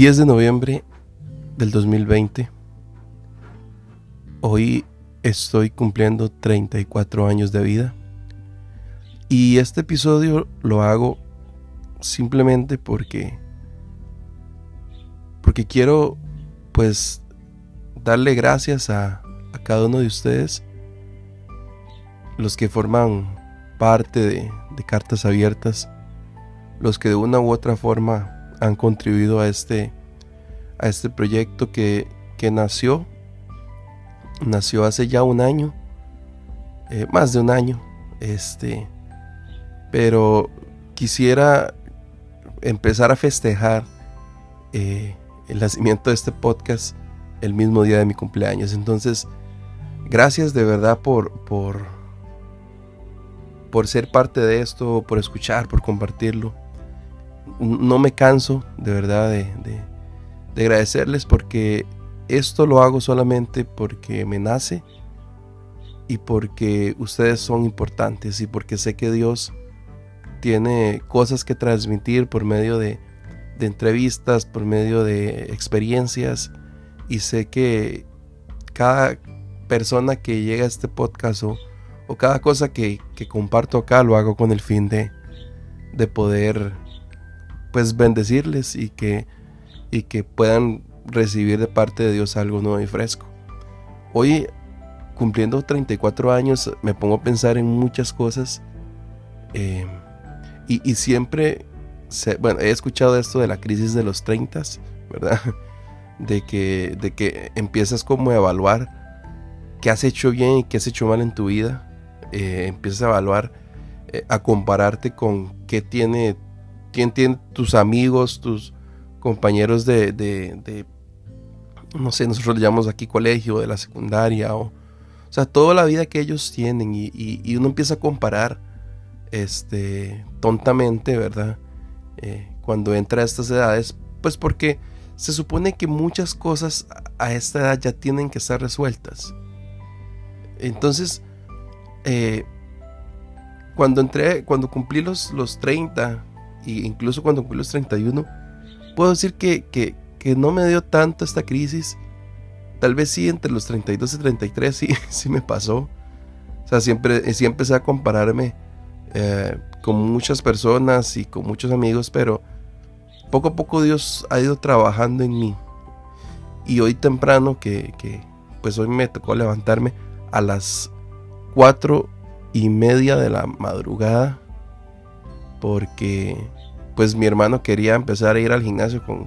10 de noviembre del 2020. Hoy estoy cumpliendo 34 años de vida. Y este episodio lo hago simplemente porque porque quiero pues darle gracias a, cada uno de ustedes los que forman parte de cartas abiertas los que de una u otra forma han contribuido a este, a este proyecto que, que nació, nació hace ya un año, eh, más de un año, este, pero quisiera empezar a festejar eh, el nacimiento de este podcast el mismo día de mi cumpleaños. Entonces, gracias de verdad por, por, por ser parte de esto, por escuchar, por compartirlo no me canso de verdad de, agradecerles porque esto lo hago solamente porque me nace y porque ustedes son importantes y porque sé que Dios tiene cosas que transmitir por medio de, entrevistas, por medio de experiencias. Y sé que cada persona que llega a este podcast o, cada cosa que, comparto acá lo hago con el fin de, de poder pues bendecirles y que, y que puedan recibir de parte de Dios algo nuevo y fresco. Hoy, cumpliendo 34 años, me pongo a pensar en muchas cosas eh, y, siempre, bueno, he escuchado esto de la crisis de los 30, ¿verdad? De que, de que empiezas como a evaluar qué has hecho bien y qué has hecho mal en tu vida. Eh, empiezas a evaluar, eh, a compararte con qué tiene quién tiene tus amigos, tus compañeros de, de, no sé, nosotros le llamamos aquí colegio, de la secundaria, o, o sea, toda la vida que ellos tienen y, uno empieza a comparar, este, tontamente, ¿verdad? Eh, cuando entra a estas edades, pues porque se supone que muchas cosas a esta edad ya tienen que estar resueltas. Entonces, eh, cuando entré, cuando cumplí los, los 30, y incluso cuando cumplí los 31, puedo decir que, que, no me dio tanto esta crisis. Tal vez sí, entre los 32 y 33 sí, sí me pasó. O sea, siempre, sí empecé a compararme eh, con muchas personas y con muchos amigos, pero poco a poco Dios ha ido trabajando en mí. Y hoy temprano, que, que pues hoy me tocó levantarme a las 4 y media de la madrugada porque pues mi hermano quería empezar a ir al gimnasio con,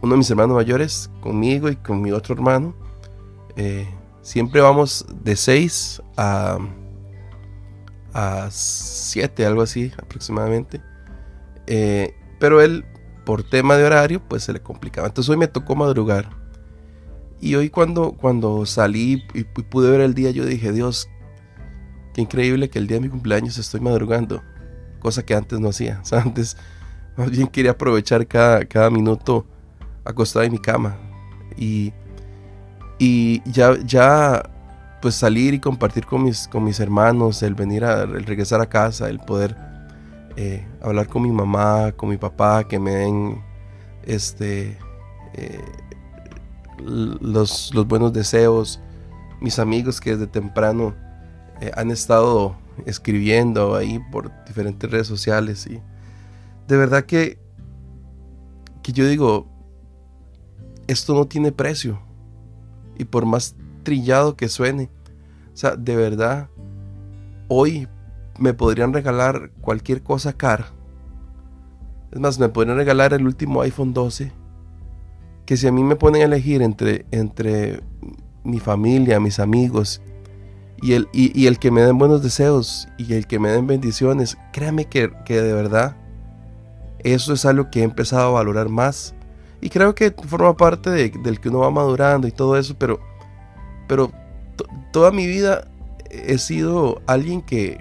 uno de mis hermanos mayores, conmigo y con mi otro hermano. Eh, siempre vamos de 6 a, a 7, algo así aproximadamente. Eh, pero él, por tema de horario, pues se le complicaba. Entonces hoy me tocó madrugar. Y hoy cuando, cuando salí y pude ver el día, yo dije, Dios, qué increíble que el día de mi cumpleaños estoy madrugando cosa que antes no hacía. Antes más bien quería aprovechar cada, cada minuto acostado en mi cama. Y, y ya, ya pues salir y compartir con mis, con mis hermanos, el venir a el regresar a casa, el poder eh, hablar con mi mamá, con mi papá, que me den este eh, los, los, buenos deseos, mis amigos que desde temprano eh, han estado escribiendo ahí por diferentes redes sociales y de verdad que que yo digo esto no tiene precio. Y por más trillado que suene o sea de verdad hoy me podrían regalar cualquier cosa cara. Es más me podrían regalar el último iPhone 12 que si a mí me ponen a elegir entre entre mi familia mis amigos y el, y, el que me den buenos deseos y el que me den bendiciones, créame que, de verdad eso es algo que he empezado a valorar más. Y creo que forma parte del que uno va madurando y todo eso, pero, pero toda mi vida he sido alguien que,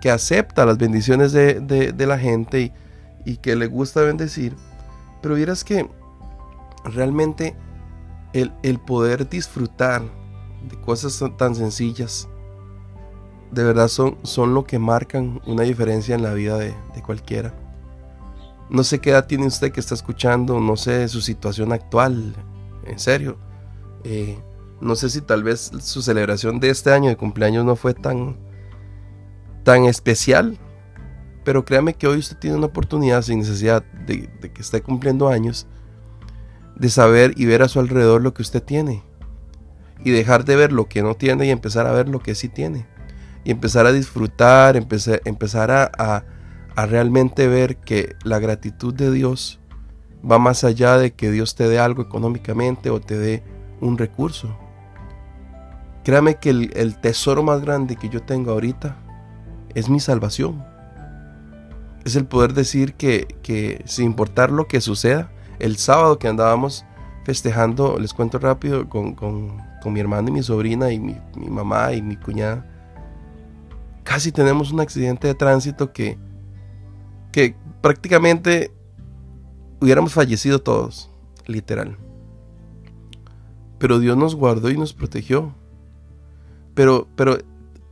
que acepta las bendiciones de, la gente y, que le gusta bendecir. Pero vieras que realmente el, el poder disfrutar de cosas tan sencillas, de verdad son, son lo que marcan una diferencia en la vida de, cualquiera. No sé qué edad tiene usted que está escuchando, no sé su situación actual, en serio. Eh, no sé si tal vez su celebración de este año de cumpleaños no fue tan, tan especial, pero créame que hoy usted tiene una oportunidad sin necesidad de, de que esté cumpliendo años, de saber y ver a su alrededor lo que usted tiene y dejar de ver lo que no tiene y empezar a ver lo que sí tiene. Y empezar a disfrutar, empezar, a, realmente ver que la gratitud de Dios va más allá de que Dios te dé algo económicamente o te dé un recurso. Créame que el, tesoro más grande que yo tengo ahorita es mi salvación. Es el poder decir que sin importar lo que suceda, el sábado que andábamos festejando, les cuento rápido, con, mi hermano y mi sobrina y mi, mamá y mi cuñada. Casi tenemos un accidente de tránsito que, que prácticamente hubiéramos fallecido todos, literal. Pero Dios nos guardó y nos protegió. Pero, pero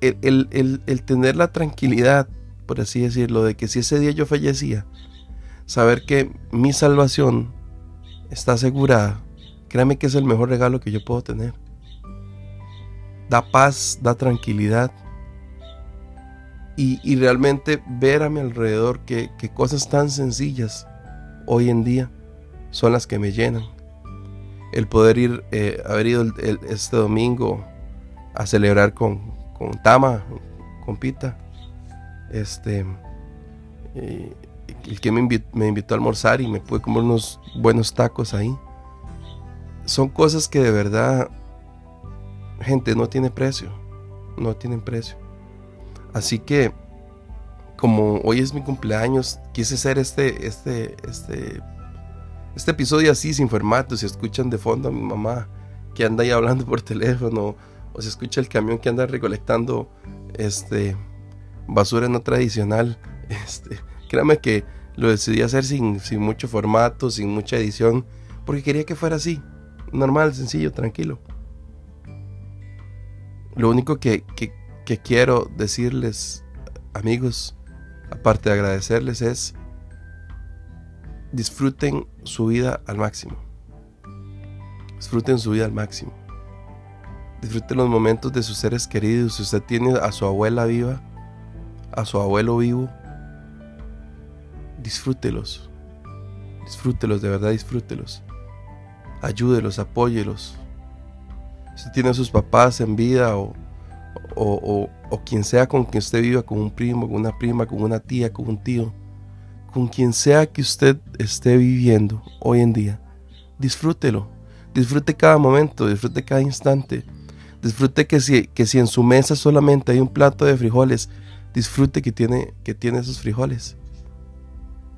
el, el tener la tranquilidad, por así decirlo, de que si ese día yo fallecía, saber que mi salvación está asegurada, créame que es el mejor regalo que yo puedo tener. Da paz, da tranquilidad. Y, realmente ver a mi alrededor que, cosas tan sencillas hoy en día son las que me llenan. El poder ir, eh, haber ido este domingo a celebrar con, con Tama, con Pita. Este, eh, el que me invitó, a almorzar y me pude comer unos buenos tacos ahí. Son cosas que de verdad, gente, no tiene precio. No tienen precio. Así que, como hoy es mi cumpleaños, quise hacer este, este, este, este episodio así, sin formato. Si escuchan de fondo a mi mamá que anda ahí hablando por teléfono, o se escucha el camión que anda recolectando este, basura no tradicional, este, Créame que lo decidí hacer sin, mucho formato, sin mucha edición, porque quería que fuera así, normal, sencillo, tranquilo. Lo único que, que quiero decirles, amigos, aparte de agradecerles, es disfruten su vida al máximo. Disfruten su vida al máximo. Disfruten los momentos de sus seres queridos. Si usted tiene a su abuela viva, a su abuelo vivo, disfrútelos. Disfrútelos, de verdad disfrútelos. Ayúdelos, apóyelos. Si tiene a sus papás en vida o, o, o, quien sea con quien usted viva, con un primo, con una prima, con una tía, con un tío, con quien sea que usted esté viviendo hoy en día, disfrútelo. Disfrute cada momento, disfrute cada instante. Disfrute que si, que si en su mesa solamente hay un plato de frijoles, disfrute que tiene, que tiene esos frijoles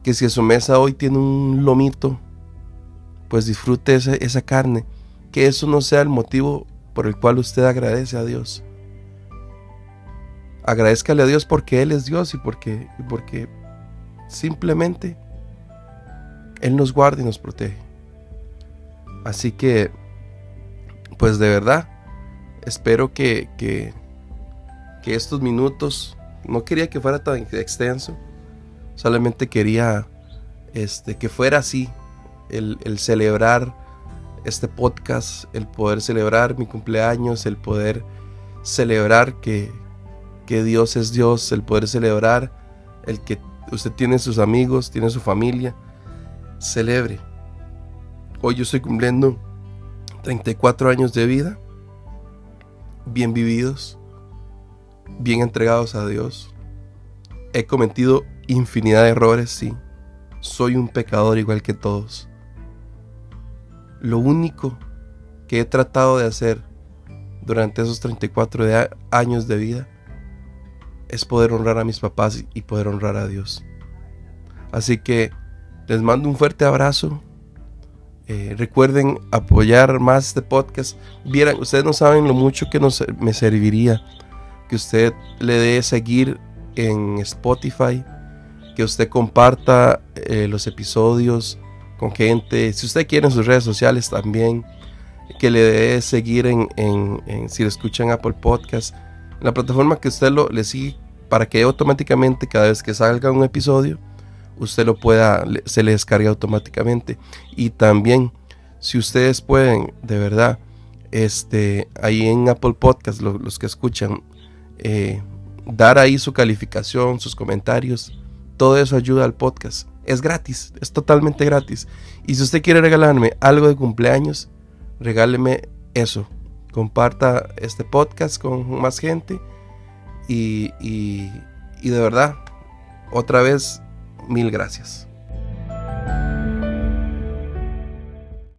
que si a su mesa hoy tiene un lomito, pues disfrute esa, carne. Que eso no sea el motivo por el cual usted agradece a Dios. Agradezcale a Dios porque Él es Dios y porque, porque simplemente Él nos guarda y nos protege. Así que, pues de verdad, espero que, que, que estos minutos, no quería que fuera tan extenso, Solamente quería este, que fuera así, el, celebrar este podcast, el poder celebrar mi cumpleaños, el poder celebrar que, que Dios es Dios, el poder celebrar el que usted tiene sus amigos, tiene su familia. Celebre. Hoy yo estoy cumpliendo 34 años de vida, bien vividos, bien entregados a Dios. He cometido infinidad de errores, sí. Soy un pecador igual que todos. Lo único que he tratado de hacer durante esos 34 años de vida es poder honrar a mis papás y poder honrar a Dios. Así que les mando un fuerte abrazo. Eh, recuerden apoyar más este podcast. Vieran, ustedes no saben lo mucho que me serviría que usted le dé seguir en Spotify que usted comparta eh, los episodios con gente. Si usted quiere en sus redes sociales también, que le dé seguir en, si lo escuchan Apple Podcast, en la plataforma que usted lo, le sigue para que automáticamente cada vez que salga un episodio, usted lo pueda, se le descargue automáticamente. Y también, si ustedes pueden, de verdad, este, ahí en Apple Podcast, los que escuchan, eh, dar ahí su calificación, sus comentarios, todo eso ayuda al podcast. Es gratis, es totalmente gratis. Y si usted quiere regalarme algo de cumpleaños, regáleme eso. Comparta este podcast con más gente. Y, y, y de verdad, otra vez, mil gracias.